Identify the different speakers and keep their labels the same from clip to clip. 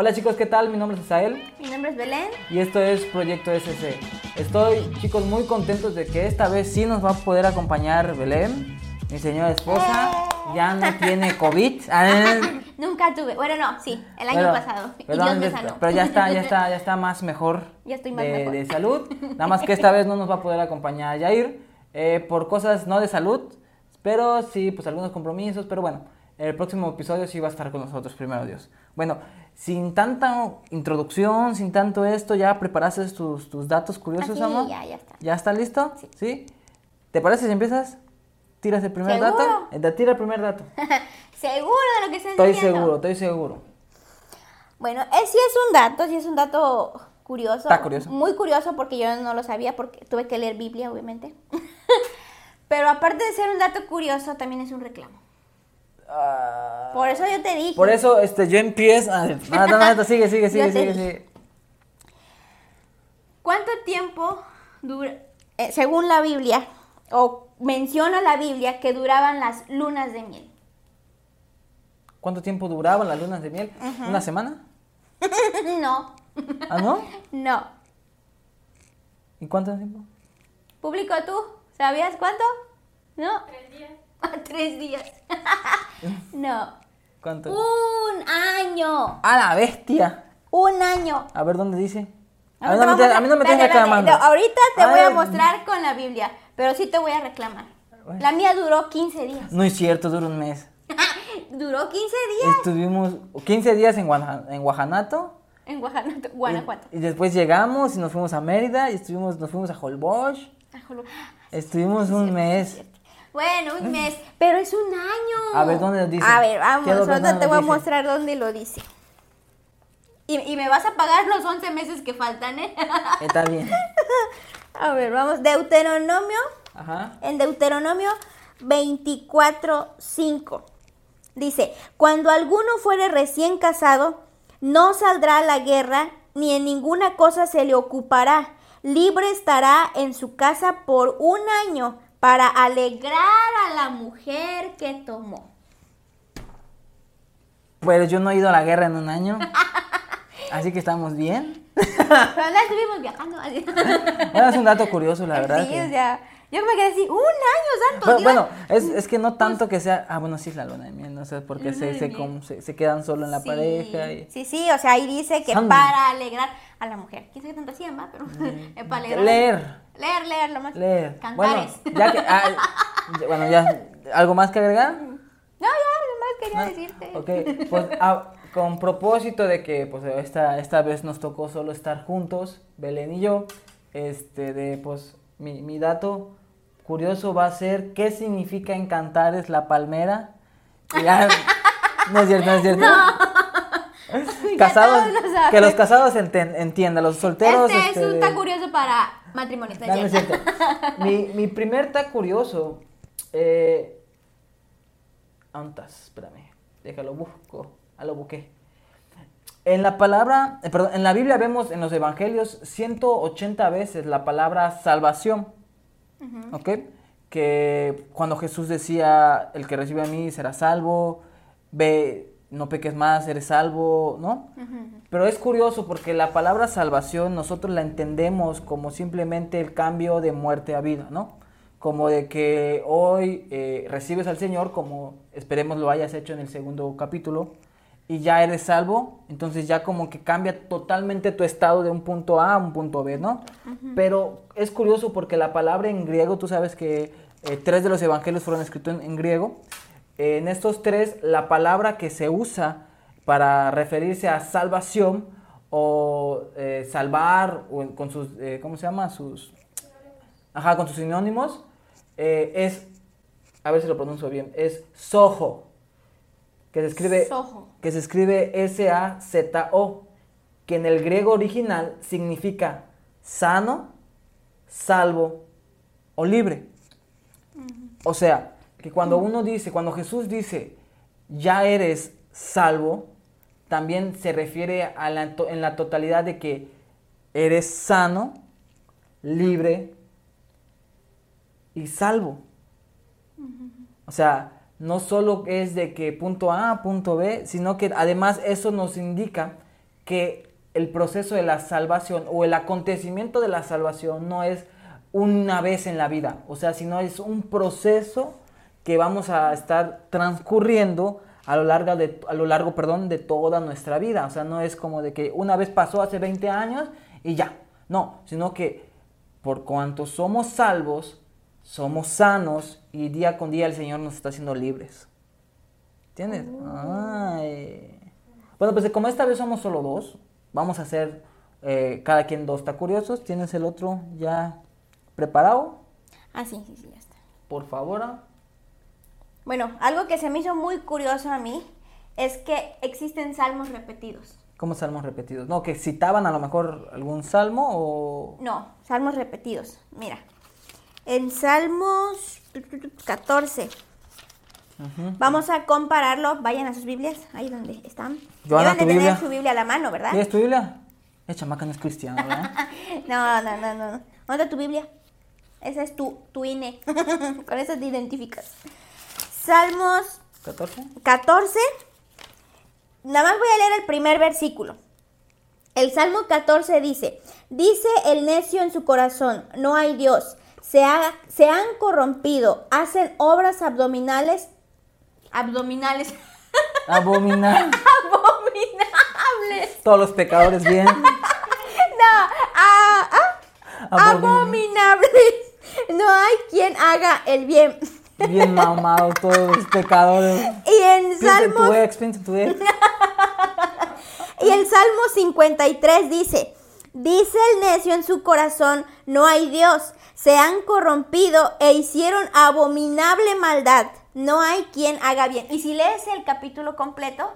Speaker 1: Hola chicos, ¿qué tal? Mi nombre es Isael
Speaker 2: Mi nombre es Belén.
Speaker 1: y esto es Proyecto SC. Estoy, chicos, muy contentos de que esta vez sí nos va a poder acompañar Belén, mi señora esposa. Ya no tiene COVID. Ah,
Speaker 2: Nunca tuve. Bueno, no, sí, el año
Speaker 1: pero-
Speaker 2: pasado. Y Dios me sanó.
Speaker 1: Pero ya está, ya está, ya está más mejor,
Speaker 2: Ya estoy más
Speaker 1: de,
Speaker 2: mejor.
Speaker 1: de salud. Nada más que esta vez no nos va a poder acompañar Yair eh, por cosas no de salud, pero sí, pues algunos compromisos. Pero bueno, el próximo episodio sí va a estar con nosotros, primero Dios. Bueno, sin tanta introducción, sin tanto esto, ¿ya preparaste tus, tus datos curiosos,
Speaker 2: sí,
Speaker 1: amor?
Speaker 2: ya, ya está.
Speaker 1: ¿Ya está listo?
Speaker 2: Sí.
Speaker 1: ¿Te parece si empiezas? ¿Tiras el primer
Speaker 2: ¿Seguro?
Speaker 1: dato? Eh, Tira el primer dato.
Speaker 2: Seguro de lo que estás
Speaker 1: Estoy
Speaker 2: diciendo.
Speaker 1: seguro, estoy seguro.
Speaker 2: Bueno, eh, sí es un dato, sí es un dato curioso.
Speaker 1: Está curioso.
Speaker 2: Muy curioso porque yo no lo sabía porque tuve que leer Biblia, obviamente. Pero aparte de ser un dato curioso, también es un reclamo.
Speaker 1: Ah,
Speaker 2: Por eso yo te dije.
Speaker 1: Por eso este, yo empiezo. Ah, No, no, no, no, sigue, sigue, sigue, sigue, sigue.
Speaker 2: ¿Cuánto tiempo dura, eh, según la Biblia, o menciona la Biblia que duraban las lunas de miel?
Speaker 1: ¿Cuánto tiempo duraban las lunas de miel? ¿Una semana?
Speaker 2: no,
Speaker 1: ¿Ah, no?
Speaker 2: no.
Speaker 1: ¿Y cuánto tiempo?
Speaker 2: Público, ¿tú sabías cuánto? ¿No? Tres días. Tres días. no.
Speaker 1: ¿Cuánto?
Speaker 2: Un año.
Speaker 1: ¡A la bestia!
Speaker 2: Un año.
Speaker 1: A ver, ¿dónde dice? A mí no me,
Speaker 2: vamos
Speaker 1: te- a mí no me
Speaker 2: espérate,
Speaker 1: tienes
Speaker 2: no, ahorita te voy a mostrar con la Biblia, pero sí te voy a reclamar. La mía duró 15 días.
Speaker 1: No es cierto, dura un mes.
Speaker 2: duró 15 días
Speaker 1: Estuvimos 15 días en, Guaja- en Guajanato.
Speaker 2: en Guanajuato. Guanajuato.
Speaker 1: Y, y después llegamos y nos fuimos a Mérida y estuvimos, nos fuimos a Holbox.
Speaker 2: Ajolo.
Speaker 1: Estuvimos un mes.
Speaker 2: Bueno, un mes, pero es un año.
Speaker 1: A ver, ¿dónde lo dice?
Speaker 2: A ver, vamos, ahorita te voy a mostrar dónde lo dice. Y, y me vas a pagar los 11 meses que faltan, ¿eh?
Speaker 1: Está bien.
Speaker 2: a ver, vamos. Deuteronomio,
Speaker 1: Ajá.
Speaker 2: en Deuteronomio 24:5. Dice, cuando alguno fuere recién casado, no saldrá a la guerra, ni en ninguna cosa se le ocupará. Libre estará en su casa por un año para alegrar a la mujer que tomó.
Speaker 1: Pues yo no he ido a la guerra en un año. Así que estamos bien.
Speaker 2: Pero no estuvimos viajando. así.
Speaker 1: Bueno, es un dato curioso, la verdad.
Speaker 2: Sí,
Speaker 1: que-
Speaker 2: o sea, yo me quedé así, un año, santo
Speaker 1: Bueno,
Speaker 2: Dios.
Speaker 1: bueno, es, es que no tanto que sea. Ah, bueno, sí es la luna de miel, no sé, porque
Speaker 2: Luna
Speaker 1: se, se,
Speaker 2: miel.
Speaker 1: com- se, se quedan solo en la
Speaker 2: Sí,
Speaker 1: pareja. Y...
Speaker 2: Sí, sí, o sea, ahí dice que para alegrar a la mujer. ¿Quién sabe qué tanto hacían, va? Pero es para alegrar.
Speaker 1: Mm. Leer,
Speaker 2: Leer, leer, lo más.
Speaker 1: leer. Bueno,
Speaker 2: Cantares.
Speaker 1: ya que. ah, bueno, ya. ¿Algo más que agregar?
Speaker 2: No, ya, nomás quería
Speaker 1: ¿No?
Speaker 2: decirte.
Speaker 1: Ok, pues ah, con propósito de que pues esta, esta vez nos tocó solo estar juntos, Belén y yo, este de pues mi, mi dato curioso va a ser qué significa encantar es la palmera. Ya- no es cierto, no es cierto. Casados,
Speaker 2: lo saben.
Speaker 1: que los casados enten- entiendan, los solteros.
Speaker 2: este,
Speaker 1: este,
Speaker 2: es un
Speaker 1: de-
Speaker 2: tan curioso para matrimonios. ¿no
Speaker 1: no, no es
Speaker 2: cierto?
Speaker 1: Mi, mi primer ta curioso. Eh, ¿Dónde estás? Espérame. Déjalo, busco. Ah, lo busqué. En la palabra, eh, perdón, en la Biblia vemos en los evangelios 180 veces la palabra salvación. ¿Ok? Que cuando Jesús decía, el que recibe a mí será salvo, ve, no peques más, eres salvo, ¿no? Pero es curioso porque la palabra salvación nosotros la entendemos como simplemente el cambio de muerte a vida, ¿no? Como de que hoy eh, recibes al Señor, como esperemos lo hayas hecho en el segundo capítulo, y ya eres salvo, entonces ya como que cambia totalmente tu estado de un punto A a un punto B, ¿no? Pero es curioso porque la palabra en griego, tú sabes que eh, tres de los evangelios fueron escritos en, en griego, Eh, en estos tres la palabra que se usa para referirse a salvación o eh, salvar o con sus, ¿cómo se llama? Sus, ajá, con sus sinónimos, es, a ver si lo pronuncio bien, es sojo, que se escribe,
Speaker 2: Soho.
Speaker 1: que se escribe S-A-Z-O, que en el griego original significa sano, salvo o libre. O sea, que cuando uno dice, cuando Jesús dice, ya eres salvo, también se refiere a la, en la totalidad de que eres sano, libre y salvo. O sea, no solo es de que punto A, punto B, sino que además eso nos indica que el proceso de la salvación o el acontecimiento de la salvación no es una vez en la vida, o sea, sino es un proceso que vamos a estar transcurriendo a lo largo, de, a lo largo perdón, de toda nuestra vida. O sea, no es como de que una vez pasó hace 20 años y ya. No, sino que por cuanto somos salvos, somos sanos y día con día el Señor nos está haciendo libres. ¿Entiendes? Ay. Bueno, pues como esta vez somos solo dos, vamos a hacer eh, cada quien dos. ¿Está curiosos? ¿Tienes el otro ya preparado?
Speaker 2: Ah, sí, sí, sí, ya está.
Speaker 1: Por favor.
Speaker 2: Bueno, algo que se me hizo muy curioso a mí es que existen salmos repetidos.
Speaker 1: ¿Cómo salmos repetidos? No, que citaban a lo mejor algún salmo o...
Speaker 2: No, salmos repetidos. Mira, en Salmos 14. Vamos a compararlo. Vayan a sus Biblias, ahí donde están.
Speaker 1: Joana,
Speaker 2: Deben de
Speaker 1: ¿tu
Speaker 2: tener
Speaker 1: Biblia?
Speaker 2: su Biblia a la mano, ¿verdad?
Speaker 1: ¿Tienes tu Biblia? La chamaca no es cristiana, ¿verdad?
Speaker 2: No, no, no, no. no. ¿Dónde está tu Biblia? Esa es tu, tu INE. Con eso te identificas. Salmos
Speaker 1: ¿14?
Speaker 2: 14. Nada más voy a leer el primer versículo. El Salmo 14 dice, dice el necio en su corazón, no hay Dios. Se, ha- se han corrompido, hacen obras abdominales. Abdominales.
Speaker 1: Abominar.
Speaker 2: Abominables.
Speaker 1: Todos los pecadores bien.
Speaker 2: No, ah, ah,
Speaker 1: Abomin-
Speaker 2: abominables. No hay quien haga el bien.
Speaker 1: Bien mamados todos los pecadores.
Speaker 2: Y en
Speaker 1: Piensa en tu ex, ex.
Speaker 2: Y el Salmo 53 dice, dice el necio en su corazón, no hay Dios, se han corrompido e hicieron abominable maldad, no hay quien haga bien. Y si lees el capítulo completo,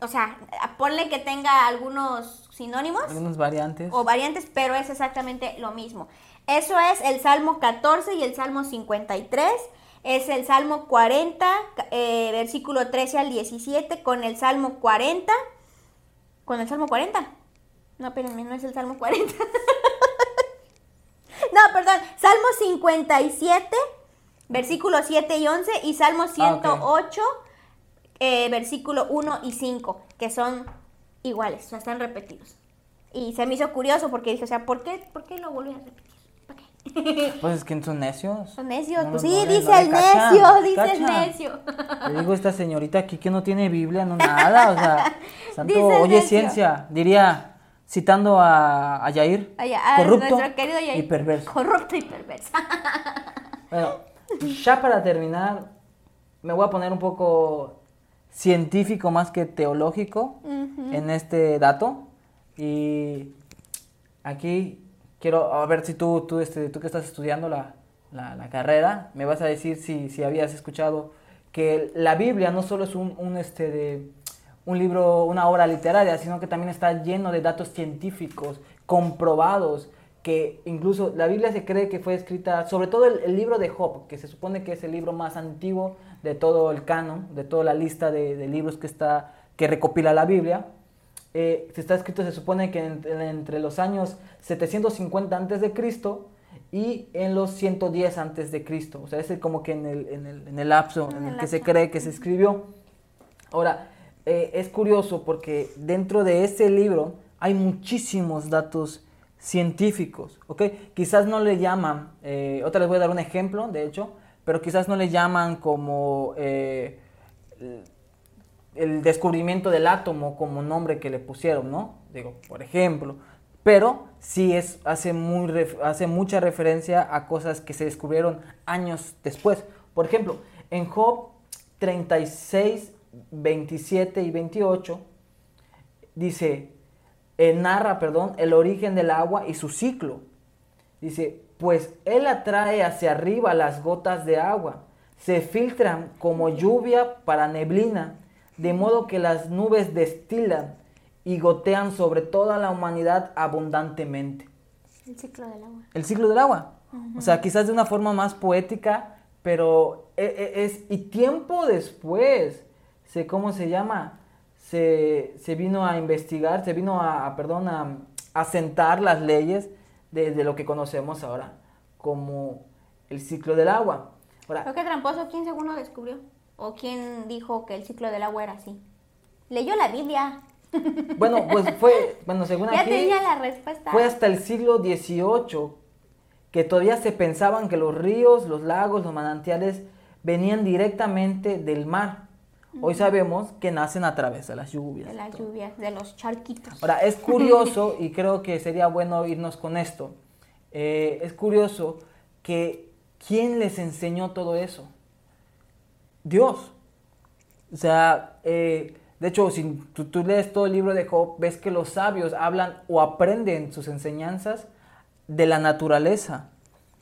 Speaker 2: o sea, ponle que tenga algunos sinónimos
Speaker 1: Algunas variantes.
Speaker 2: o variantes, pero es exactamente lo mismo. Eso es el Salmo 14 y el Salmo 53. Es el Salmo 40, eh, versículo 13 al 17, con el Salmo 40. ¿Con el Salmo 40? No, espérenme, no es el Salmo 40. no, perdón, Salmo 57, versículos 7 y 11, y Salmo 108, eh, versículo 1 y 5, que son iguales, o sea, están repetidos. Y se me hizo curioso porque dije, o sea, ¿por qué, por qué lo volví a repetir?
Speaker 1: Pues es que son necios.
Speaker 2: Son necios.
Speaker 1: No,
Speaker 2: pues sí,
Speaker 1: no
Speaker 2: dice
Speaker 1: no
Speaker 2: el necio, dice el necio.
Speaker 1: Le digo a esta señorita aquí que no tiene Biblia, no nada, o sea, santo, oye
Speaker 2: necio.
Speaker 1: ciencia, diría, citando a, a Yair,
Speaker 2: a
Speaker 1: corrupto
Speaker 2: Yair.
Speaker 1: y perverso.
Speaker 2: Corrupto y perverso.
Speaker 1: Bueno, ya para terminar, me voy a poner un poco científico más que teológico en este dato. Y aquí quiero a ver si tú, tú, este, tú que estás estudiando la, la- la carrera, me vas a decir si, si habías escuchado que la Biblia no solo es un, un, este, de, un libro, una obra literaria, sino que también está lleno de datos científicos comprobados que incluso la Biblia se cree que fue escrita, sobre todo el, el libro de Job, que se supone que es el libro más antiguo de todo el canon, de toda la lista de, de libros que, está, que recopila la Biblia. Eh, se está escrito, se supone que en- en- entre los años 750 antes de Cristo y en los 110 antes de Cristo. O sea, es como que en el, en el, en el lapso en el que se cree que se escribió. Ahora, eh, es curioso porque dentro de ese libro hay muchísimos datos científicos, ¿ok? Quizás no le llaman, eh, otra les voy a dar un ejemplo, de hecho, pero quizás no le llaman como eh, el- descubrimiento del átomo como nombre que le pusieron, ¿no? Digo, por ejemplo, pero sí es, hace, muy hace mucha referencia a cosas que se descubrieron años después. Por ejemplo, en Job 36, 27 y 28 dice, eh, narra, perdón, el origen del agua y su ciclo. Dice, pues él atrae hacia arriba las gotas de agua, se filtran como lluvia para neblina, de modo que las nubes destilan y gotean sobre toda la humanidad abundantemente.
Speaker 2: El ciclo del agua.
Speaker 1: El ciclo del agua. O sea, quizás de una forma más poética, pero e- e- es, y tiempo después, se, ¿cómo se llama? Se, se vino a investigar, se vino a, a, perdón, a, a sentar las leyes de, de lo que conocemos ahora como el ciclo del agua. Ahora,
Speaker 2: Creo que tramposo, ¿quién según lo descubrió? ¿O quién dijo que el ciclo del agua era así? Leyó la Biblia.
Speaker 1: Bueno, pues fue, bueno, según
Speaker 2: Ya
Speaker 1: aquí,
Speaker 2: tenía la respuesta.
Speaker 1: fue hasta el siglo XVIII que todavía se pensaban que los ríos, los lagos, los manantiales venían directamente del mar. Hoy sabemos que nacen a través de las lluvias.
Speaker 2: de las lluvias, de los charquitos.
Speaker 1: Ahora, es curioso, y creo que sería bueno irnos con esto, eh, es curioso que ¿quién les enseñó todo eso? Dios. O sea, eh, de hecho, si tú, tú lees todo el libro de Job, ves que los sabios hablan o aprenden sus enseñanzas de la naturaleza,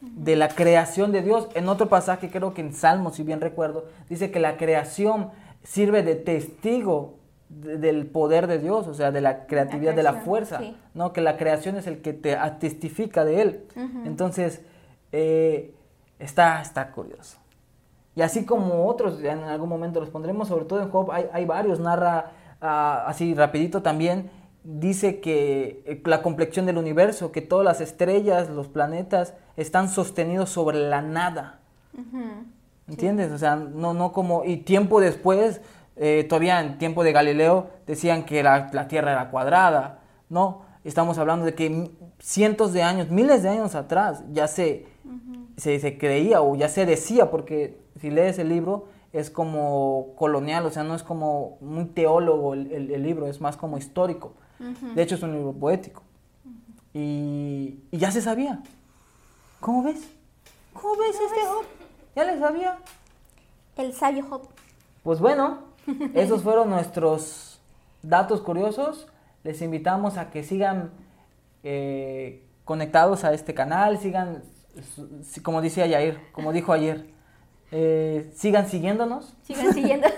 Speaker 1: de la creación de Dios. En otro pasaje, creo que en Salmos, si bien recuerdo, dice que la creación sirve de testigo de- del poder de Dios, o sea, de la creatividad, de la fuerza,
Speaker 2: sí.
Speaker 1: ¿no? Que la creación es el que te testifica de él. Entonces, eh, está, está curioso. Y así como otros, ya en algún momento los pondremos, sobre todo en Job, hay, hay varios, narra ah, así rapidito también, dice que eh, la complexión del universo, que todas las estrellas, los planetas, están sostenidos sobre la nada. ¿Entiendes? O sea, no, no como... Y tiempo después, eh, todavía en tiempo de Galileo, decían que la, la Tierra era cuadrada, ¿no? Estamos hablando de que cientos de años, miles de años atrás, ya se, se, se creía o ya se decía, porque si lees el libro es como colonial, o sea, no es como muy teólogo el, el- el libro, es más como histórico. De hecho, es un libro poético. Y, y ya se sabía. ¿Cómo ves? ¿Cómo ves este Job? ¿Ya le sabía?
Speaker 2: El sabio Job.
Speaker 1: Pues bueno, esos fueron nuestros datos curiosos. Les invitamos a que sigan eh, conectados a este canal, sigan, como decía Yair, como dijo ayer, eh, sigan siguiéndonos,
Speaker 2: Sigan siguiendo.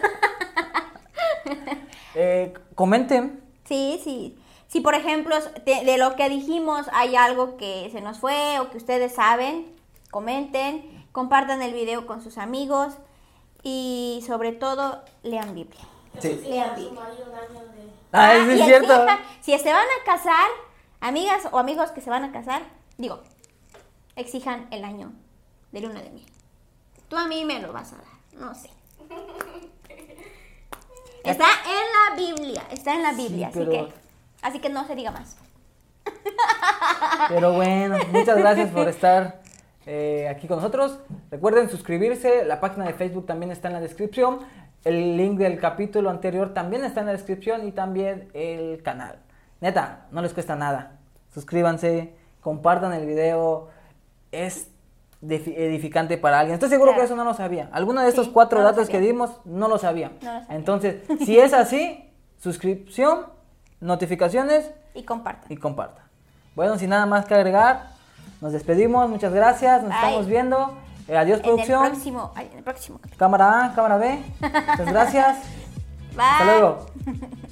Speaker 1: eh, comenten,
Speaker 2: Sí, sí. Si por ejemplo de, de lo que dijimos hay algo que se nos fue o que ustedes saben, comenten, compartan el video con sus amigos y sobre todo lean Biblia.
Speaker 1: Sí.
Speaker 2: Lean Biblia.
Speaker 1: Ah,
Speaker 2: Ah,
Speaker 1: eso
Speaker 2: y
Speaker 1: es cierto.
Speaker 2: exija, si se van a casar, amigas o amigos que se van a casar, digo, exijan el año de luna de miel. Tú a mí me lo vas a dar, no sé. Está en la Biblia, está en la Biblia,
Speaker 1: pero-
Speaker 2: así que así que no se diga más.
Speaker 1: Pero bueno, muchas gracias por estar eh, aquí con nosotros. Recuerden suscribirse, la página de Facebook también está en la descripción. El link del capítulo anterior también está en la descripción y también el canal. Neta, no les cuesta nada. Suscríbanse, compartan el video. Es edificante para alguien. Estoy seguro
Speaker 2: Claro.
Speaker 1: que eso no lo sabía. Alguno de estos
Speaker 2: Sí,
Speaker 1: cuatro
Speaker 2: no
Speaker 1: datos que dimos no lo sabía.
Speaker 2: No lo sabía.
Speaker 1: Entonces, si es así, suscripción, notificaciones
Speaker 2: Y compartan.
Speaker 1: y compartan. Bueno, sin nada más que agregar, nos despedimos, muchas gracias, nos
Speaker 2: Bye.
Speaker 1: estamos viendo. Eh, adiós
Speaker 2: En el
Speaker 1: producción,
Speaker 2: próximo, en el próximo
Speaker 1: cámara A, cámara B, muchas gracias,
Speaker 2: Bye.
Speaker 1: hasta luego.